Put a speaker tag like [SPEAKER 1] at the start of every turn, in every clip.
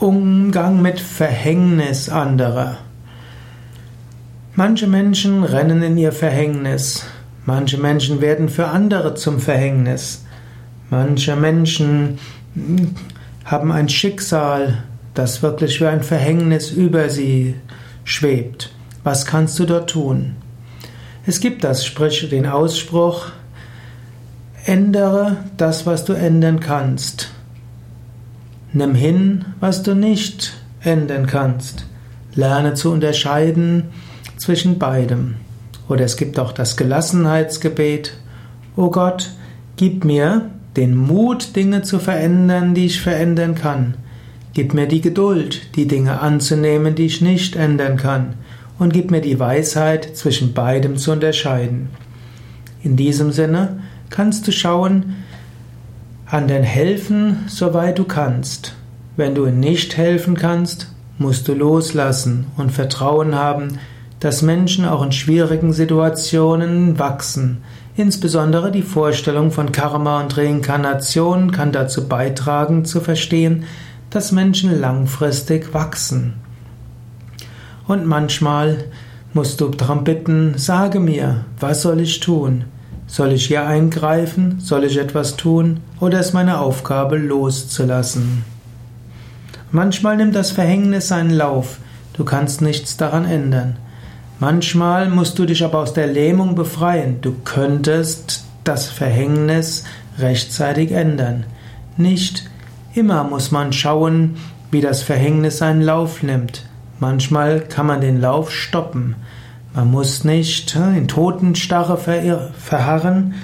[SPEAKER 1] Umgang mit Verhängnis anderer. Manche Menschen rennen in ihr Verhängnis. Manche Menschen werden für andere zum Verhängnis. Manche Menschen hm, haben ein Schicksal, das wirklich wie ein Verhängnis über sie schwebt. Was kannst du dort tun? Es gibt das, sprich den Ausspruch, ändere das, was du ändern kannst. Nimm hin, was du nicht ändern kannst. Lerne zu unterscheiden zwischen beidem. Oder es gibt auch das Gelassenheitsgebet. O Gott, gib mir den Mut, Dinge zu verändern, die ich verändern kann. Gib mir die Geduld, die Dinge anzunehmen, die ich nicht ändern kann. Und gib mir die Weisheit, zwischen beidem zu unterscheiden. In diesem Sinne kannst du schauen, anderen helfen, soweit du kannst. Wenn du nicht helfen kannst, musst du loslassen und Vertrauen haben, dass Menschen auch in schwierigen Situationen wachsen. Insbesondere die Vorstellung von Karma und Reinkarnation kann dazu beitragen zu verstehen, dass Menschen langfristig wachsen. Und manchmal musst du darum bitten, sage mir, was soll ich tun? Soll ich hier eingreifen? Soll ich etwas tun? Oder ist meine Aufgabe loszulassen? Manchmal nimmt das Verhängnis seinen Lauf. Du kannst nichts daran ändern. Manchmal musst du dich aber aus der Lähmung befreien. Du könntest das Verhängnis rechtzeitig ändern. Nicht immer muss man schauen, wie das Verhängnis seinen Lauf nimmt. Manchmal kann man den Lauf stoppen. Man muss nicht in Totenstarre verharren,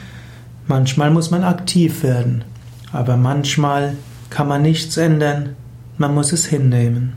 [SPEAKER 1] manchmal muss man aktiv werden, aber manchmal kann man nichts ändern, man muss es hinnehmen.